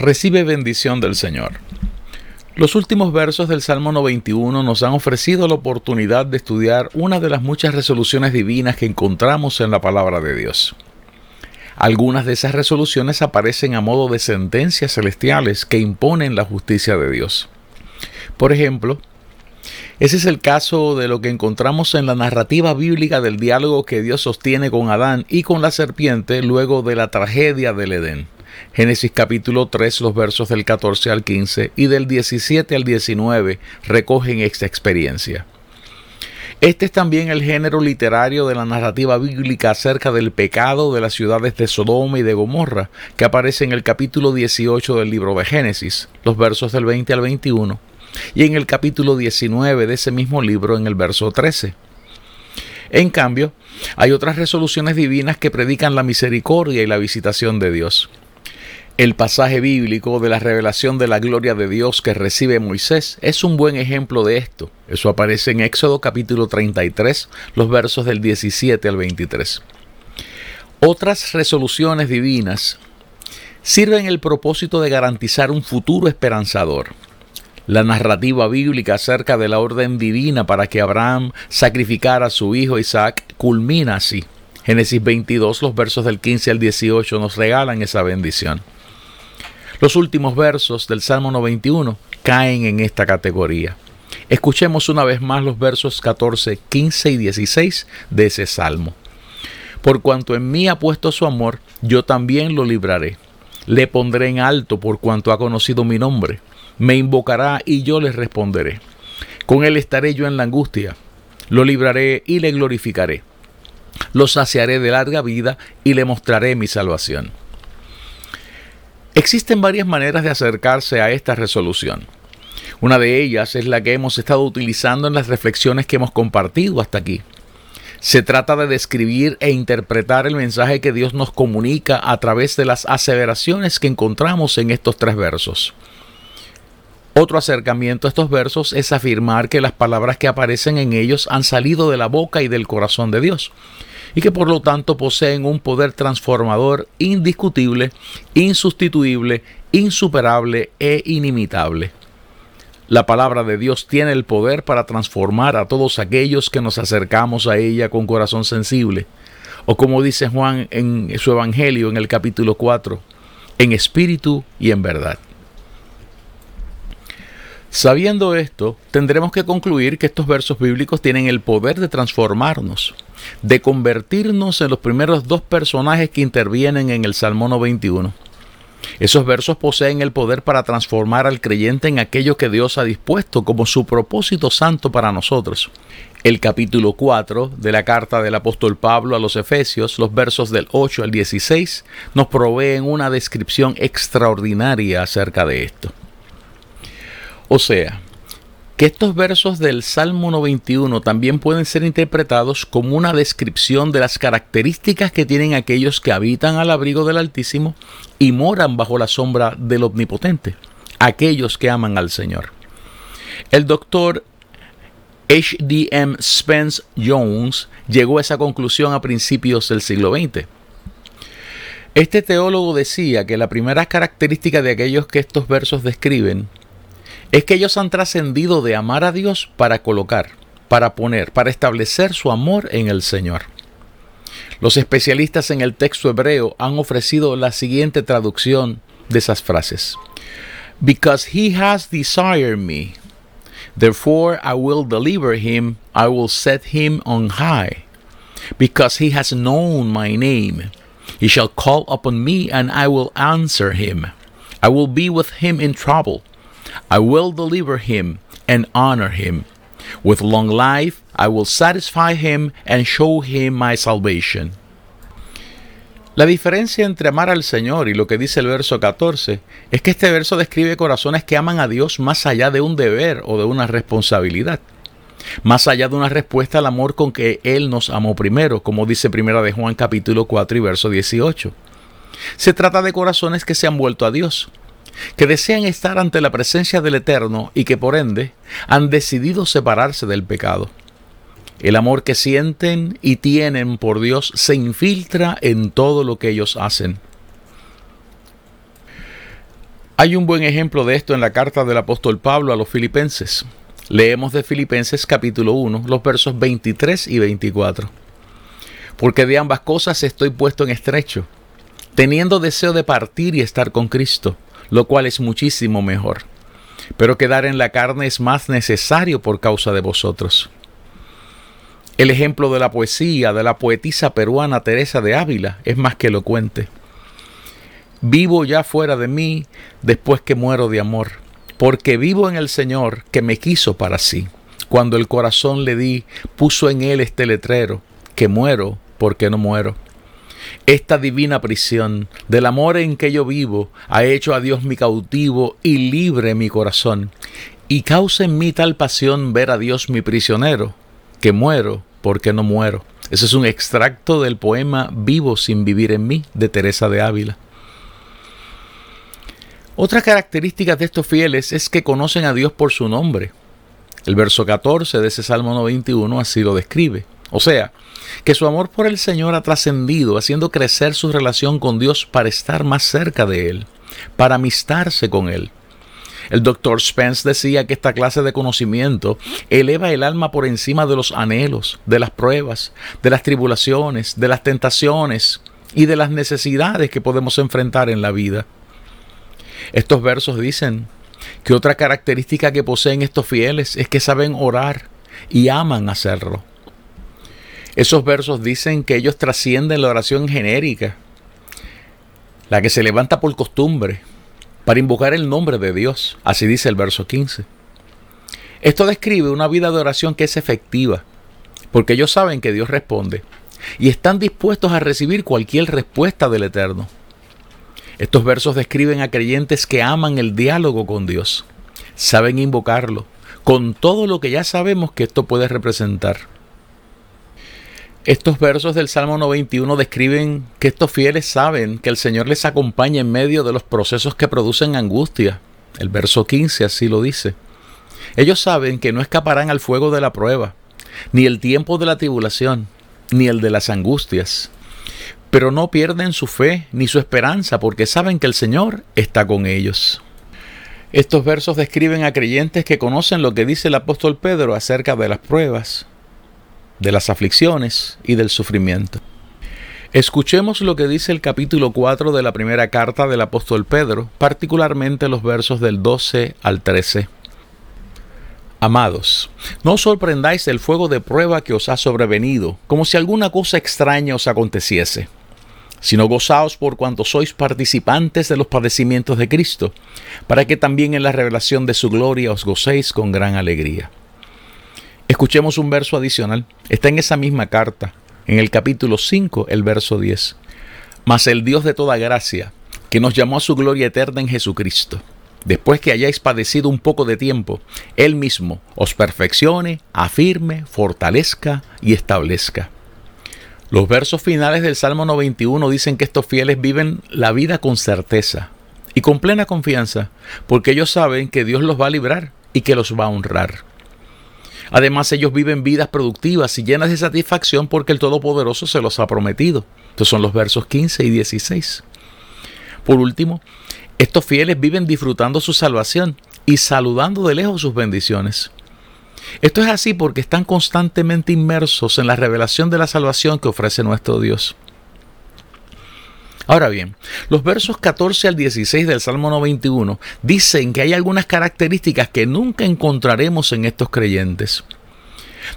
Recibe bendición del Señor. Los últimos versos del Salmo 91 nos han ofrecido la oportunidad de estudiar una de las muchas resoluciones divinas que encontramos en la palabra de Dios. Algunas de esas resoluciones aparecen a modo de sentencias celestiales que imponen la justicia de Dios. Por ejemplo, ese es el caso de lo que encontramos en la narrativa bíblica del diálogo que Dios sostiene con Adán y con la serpiente luego de la tragedia del Edén. Génesis capítulo 3, los versos del 14 al 15 y del 17 al 19 recogen esta experiencia. Este es también el género literario de la narrativa bíblica acerca del pecado de las ciudades de Sodoma y de Gomorra, que aparece en el capítulo 18 del libro de Génesis, los versos del 20 al 21, y en el capítulo 19 de ese mismo libro en el verso 13. En cambio, hay otras resoluciones divinas que predican la misericordia y la visitación de Dios. El pasaje bíblico de la revelación de la gloria de Dios que recibe Moisés es un buen ejemplo de esto. Eso aparece en Éxodo capítulo 33, los versos del 17 al 23. Otras resoluciones divinas sirven el propósito de garantizar un futuro esperanzador. La narrativa bíblica acerca de la orden divina para que Abraham sacrificara a su hijo Isaac culmina así. Génesis 22, los versos del 15 al 18 nos regalan esa bendición. Los últimos versos del Salmo 91 caen en esta categoría. Escuchemos una vez más los versos 14, 15 y 16 de ese salmo. Por cuanto en mí ha puesto su amor, yo también lo libraré. Le pondré en alto por cuanto ha conocido mi nombre. Me invocará y yo le responderé. Con él estaré yo en la angustia. Lo libraré y le glorificaré. Lo saciaré de larga vida y le mostraré mi salvación. Existen varias maneras de acercarse a esta resolución. Una de ellas es la que hemos estado utilizando en las reflexiones que hemos compartido hasta aquí. Se trata de describir e interpretar el mensaje que Dios nos comunica a través de las aseveraciones que encontramos en estos tres versos. Otro acercamiento a estos versos es afirmar que las palabras que aparecen en ellos han salido de la boca y del corazón de Dios y que por lo tanto poseen un poder transformador indiscutible, insustituible, insuperable e inimitable. La palabra de Dios tiene el poder para transformar a todos aquellos que nos acercamos a ella con corazón sensible, o como dice Juan en su Evangelio en el capítulo 4, en espíritu y en verdad. Sabiendo esto, tendremos que concluir que estos versos bíblicos tienen el poder de transformarnos, de convertirnos en los primeros dos personajes que intervienen en el Salmo 91. Esos versos poseen el poder para transformar al creyente en aquello que Dios ha dispuesto como su propósito santo para nosotros. El capítulo 4 de la carta del apóstol Pablo a los Efesios, los versos del 8 al 16, nos proveen una descripción extraordinaria acerca de esto. O sea, que estos versos del Salmo 91 también pueden ser interpretados como una descripción de las características que tienen aquellos que habitan al abrigo del Altísimo y moran bajo la sombra del Omnipotente, aquellos que aman al Señor. El doctor H.D.M. Spence Jones llegó a esa conclusión a principios del siglo XX. Este teólogo decía que la primera característica de aquellos que estos versos describen es que ellos han trascendido de amar a Dios para colocar, para poner, para establecer su amor en el Señor. Los especialistas en el texto hebreo han ofrecido la siguiente traducción de esas frases. Because he has desired me, therefore I will deliver him, I will set him on high. Because he has known my name, he shall call upon me and I will answer him. I will be with him in trouble. I will deliver him and honor him. With long life I will satisfy him and show him my salvation. La diferencia entre amar al Señor y lo que dice el verso 14 es que este verso describe corazones que aman a Dios más allá de un deber o de una responsabilidad. Más allá de una respuesta al amor con que Él nos amó primero, como dice Primera de Juan capítulo 4 y verso 18. Se trata de corazones que se han vuelto a Dios, que desean estar ante la presencia del Eterno y que por ende han decidido separarse del pecado. El amor que sienten y tienen por Dios se infiltra en todo lo que ellos hacen. Hay un buen ejemplo de esto en la carta del apóstol Pablo a los filipenses. Leemos de Filipenses capítulo 1, los versos 23 y 24. Porque de ambas cosas estoy puesto en estrecho, teniendo deseo de partir y estar con Cristo, lo cual es muchísimo mejor. Pero quedar en la carne es más necesario por causa de vosotros. El ejemplo de la poesía de la poetisa peruana Teresa de Ávila es más que elocuente. Vivo ya fuera de mí después que muero de amor porque vivo en el Señor que me quiso para sí. Cuando el corazón le di, puso en él este letrero, que muero porque no muero. Esta divina prisión del amor en que yo vivo ha hecho a Dios mi cautivo y libre mi corazón, y causa en mí tal pasión ver a Dios mi prisionero, que muero porque no muero. Ese es un extracto del poema Vivo sin vivir en mí de Teresa de Ávila. Otra característica de estos fieles es que conocen a Dios por su nombre. El verso 14 de ese Salmo 91 así lo describe. O sea, que su amor por el Señor ha trascendido, haciendo crecer su relación con Dios para estar más cerca de Él, para amistarse con Él. El doctor Spence decía que esta clase de conocimiento eleva el alma por encima de los anhelos, de las pruebas, de las tribulaciones, de las tentaciones y de las necesidades que podemos enfrentar en la vida. Estos versos dicen que otra característica que poseen estos fieles es que saben orar y aman hacerlo. Esos versos dicen que ellos trascienden la oración genérica, la que se levanta por costumbre, para invocar el nombre de Dios. Así dice el verso 15. Esto describe una vida de oración que es efectiva, porque ellos saben que Dios responde y están dispuestos a recibir cualquier respuesta del Eterno. Estos versos describen a creyentes que aman el diálogo con Dios, saben invocarlo, con todo lo que ya sabemos que esto puede representar. Estos versos del Salmo 91 describen que estos fieles saben que el Señor les acompaña en medio de los procesos que producen angustia. El verso 15 así lo dice. Ellos saben que no escaparán al fuego de la prueba, ni el tiempo de la tribulación, ni el de las angustias pero no pierden su fe ni su esperanza porque saben que el Señor está con ellos. Estos versos describen a creyentes que conocen lo que dice el apóstol Pedro acerca de las pruebas, de las aflicciones y del sufrimiento. Escuchemos lo que dice el capítulo 4 de la primera carta del apóstol Pedro, particularmente los versos del 12 al 13. Amados, no sorprendáis del fuego de prueba que os ha sobrevenido, como si alguna cosa extraña os aconteciese sino gozaos por cuanto sois participantes de los padecimientos de Cristo, para que también en la revelación de su gloria os gocéis con gran alegría. Escuchemos un verso adicional, está en esa misma carta, en el capítulo 5, el verso 10. Mas el Dios de toda gracia, que nos llamó a su gloria eterna en Jesucristo, después que hayáis padecido un poco de tiempo, Él mismo os perfeccione, afirme, fortalezca y establezca. Los versos finales del Salmo 91 dicen que estos fieles viven la vida con certeza y con plena confianza, porque ellos saben que Dios los va a librar y que los va a honrar. Además, ellos viven vidas productivas y llenas de satisfacción porque el Todopoderoso se los ha prometido. Estos son los versos 15 y 16. Por último, estos fieles viven disfrutando su salvación y saludando de lejos sus bendiciones. Esto es así porque están constantemente inmersos en la revelación de la salvación que ofrece nuestro Dios. Ahora bien, los versos 14 al 16 del Salmo 91 dicen que hay algunas características que nunca encontraremos en estos creyentes.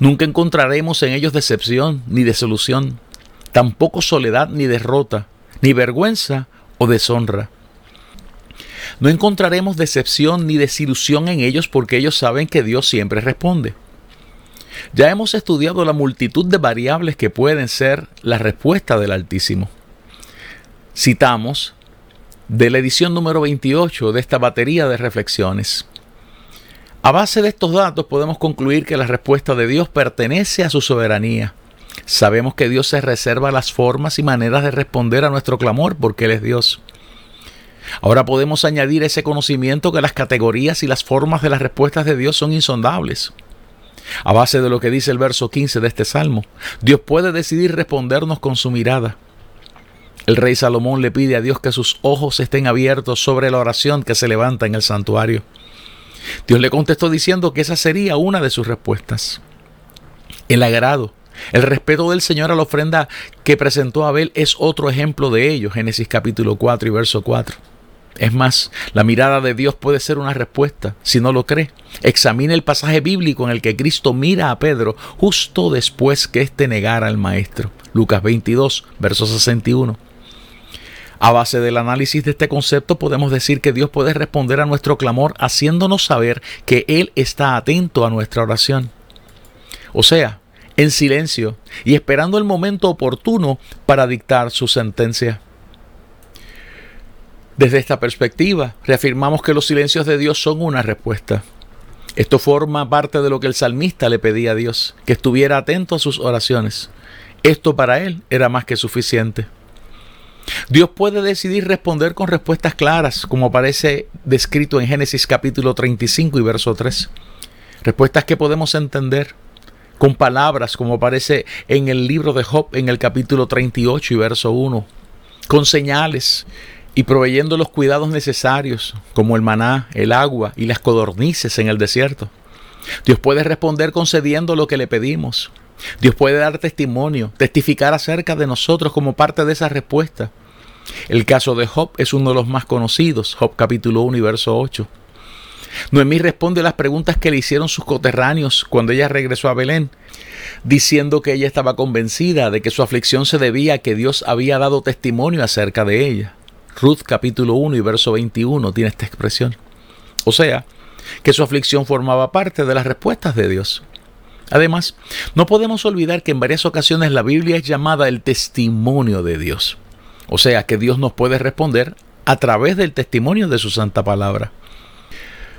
Nunca encontraremos en ellos decepción ni desolución, tampoco soledad ni derrota, ni vergüenza o deshonra. No encontraremos decepción ni desilusión en ellos porque ellos saben que Dios siempre responde. Ya hemos estudiado la multitud de variables que pueden ser la respuesta del Altísimo. Citamos de la edición número 28 de esta batería de reflexiones. A base de estos datos podemos concluir que la respuesta de Dios pertenece a su soberanía. Sabemos que Dios se reserva las formas y maneras de responder a nuestro clamor porque Él es Dios. Ahora podemos añadir ese conocimiento que las categorías y las formas de las respuestas de Dios son insondables. A base de lo que dice el verso 15 de este salmo, Dios puede decidir respondernos con su mirada. El rey Salomón le pide a Dios que sus ojos estén abiertos sobre la oración que se levanta en el santuario. Dios le contestó diciendo que esa sería una de sus respuestas. El agrado, el respeto del Señor a la ofrenda que presentó Abel es otro ejemplo de ello, Génesis capítulo 4 y verso 4. Es más, la mirada de Dios puede ser una respuesta, si no lo cree. Examine el pasaje bíblico en el que Cristo mira a Pedro justo después que éste negara al Maestro. Lucas 22, verso 61. A base del análisis de este concepto podemos decir que Dios puede responder a nuestro clamor haciéndonos saber que Él está atento a nuestra oración. O sea, en silencio y esperando el momento oportuno para dictar su sentencia. Desde esta perspectiva, reafirmamos que los silencios de Dios son una respuesta. Esto forma parte de lo que el salmista le pedía a Dios, que estuviera atento a sus oraciones. Esto para él era más que suficiente. Dios puede decidir responder con respuestas claras, como aparece descrito en Génesis capítulo 35 y verso 3. Respuestas que podemos entender con palabras, como aparece en el libro de Job en el capítulo 38 y verso 1. Con señales y proveyendo los cuidados necesarios, como el maná, el agua y las codornices en el desierto. Dios puede responder concediendo lo que le pedimos. Dios puede dar testimonio, testificar acerca de nosotros como parte de esa respuesta. El caso de Job es uno de los más conocidos, Job capítulo 1 y verso 8. Noemí responde las preguntas que le hicieron sus coterráneos cuando ella regresó a Belén, diciendo que ella estaba convencida de que su aflicción se debía a que Dios había dado testimonio acerca de ella. Ruth capítulo 1 y verso 21 tiene esta expresión. O sea, que su aflicción formaba parte de las respuestas de Dios. Además, no podemos olvidar que en varias ocasiones la Biblia es llamada el testimonio de Dios. O sea, que Dios nos puede responder a través del testimonio de su santa palabra.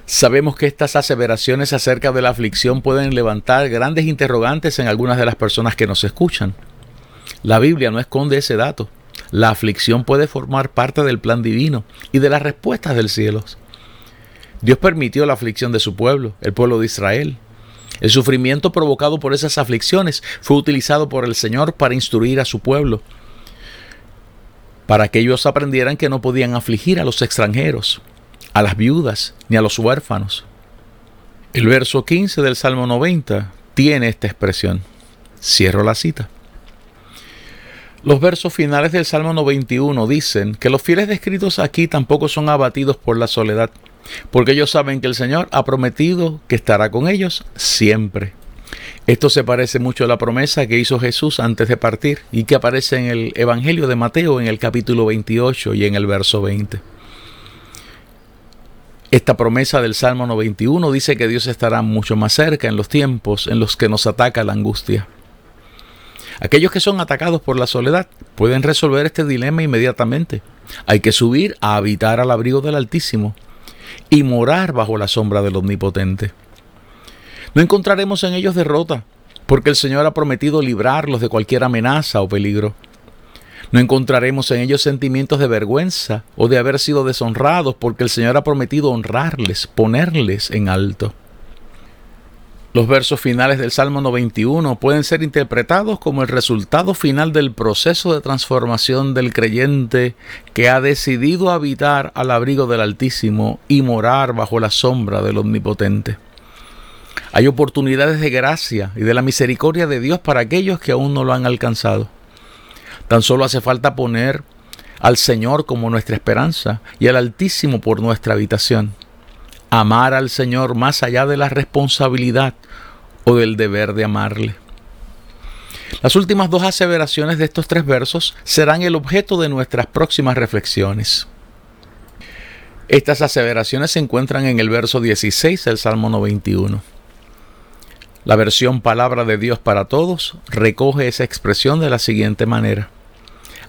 Sabemos que estas aseveraciones acerca de la aflicción pueden levantar grandes interrogantes en algunas de las personas que nos escuchan. La Biblia no esconde ese dato. La aflicción puede formar parte del plan divino y de las respuestas del cielo. Dios permitió la aflicción de su pueblo, el pueblo de Israel. El sufrimiento provocado por esas aflicciones fue utilizado por el Señor para instruir a su pueblo, para que ellos aprendieran que no podían afligir a los extranjeros, a las viudas ni a los huérfanos. El verso 15 del Salmo 90 tiene esta expresión. Cierro la cita. Los versos finales del Salmo 91 dicen que los fieles descritos aquí tampoco son abatidos por la soledad, porque ellos saben que el Señor ha prometido que estará con ellos siempre. Esto se parece mucho a la promesa que hizo Jesús antes de partir y que aparece en el Evangelio de Mateo en el capítulo 28 y en el verso 20. Esta promesa del Salmo 91 dice que Dios estará mucho más cerca en los tiempos en los que nos ataca la angustia. Aquellos que son atacados por la soledad pueden resolver este dilema inmediatamente. Hay que subir a habitar al abrigo del Altísimo y morar bajo la sombra del Omnipotente. No encontraremos en ellos derrota, porque el Señor ha prometido librarlos de cualquier amenaza o peligro. No encontraremos en ellos sentimientos de vergüenza o de haber sido deshonrados, porque el Señor ha prometido honrarles, ponerles en alto. Los versos finales del Salmo 91 pueden ser interpretados como el resultado final del proceso de transformación del creyente que ha decidido habitar al abrigo del Altísimo y morar bajo la sombra del Omnipotente. Hay oportunidades de gracia y de la misericordia de Dios para aquellos que aún no lo han alcanzado. Tan solo hace falta poner al Señor como nuestra esperanza y al Altísimo por nuestra habitación amar al Señor más allá de la responsabilidad o del deber de amarle. Las últimas dos aseveraciones de estos tres versos serán el objeto de nuestras próximas reflexiones. Estas aseveraciones se encuentran en el verso 16 del Salmo 91. La versión Palabra de Dios para Todos recoge esa expresión de la siguiente manera.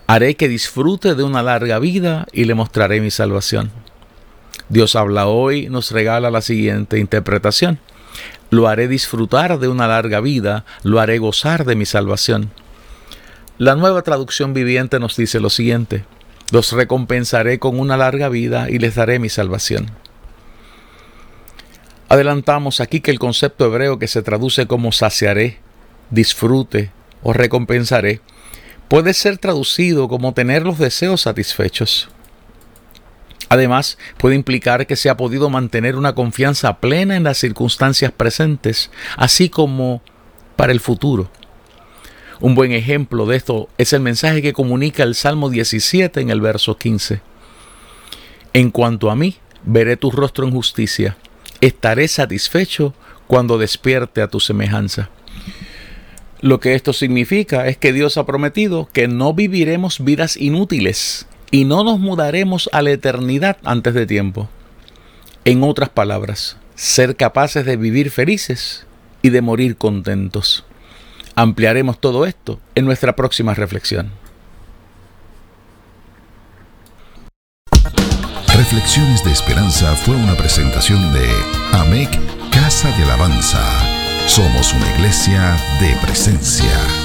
Haré que disfrute de una larga vida y le mostraré mi salvación. Dios habla hoy, nos regala la siguiente interpretación. Lo haré disfrutar de una larga vida, lo haré gozar de mi salvación. La nueva traducción viviente nos dice lo siguiente. Los recompensaré con una larga vida y les daré mi salvación. Adelantamos aquí que el concepto hebreo que se traduce como saciaré, disfrute o recompensaré puede ser traducido como tener los deseos satisfechos. Además, puede implicar que se ha podido mantener una confianza plena en las circunstancias presentes, así como para el futuro. Un buen ejemplo de esto es el mensaje que comunica el Salmo 17 en el verso 15. En cuanto a mí, veré tu rostro en justicia, estaré satisfecho cuando despierte a tu semejanza. Lo que esto significa es que Dios ha prometido que no viviremos vidas inútiles y no nos mudaremos a la eternidad antes de tiempo. En otras palabras, ser capaces de vivir felices y de morir contentos. Ampliaremos todo esto en nuestra próxima reflexión. Reflexiones de Esperanza fue una presentación de AMEC Casa de Alabanza. Somos una iglesia de presencia.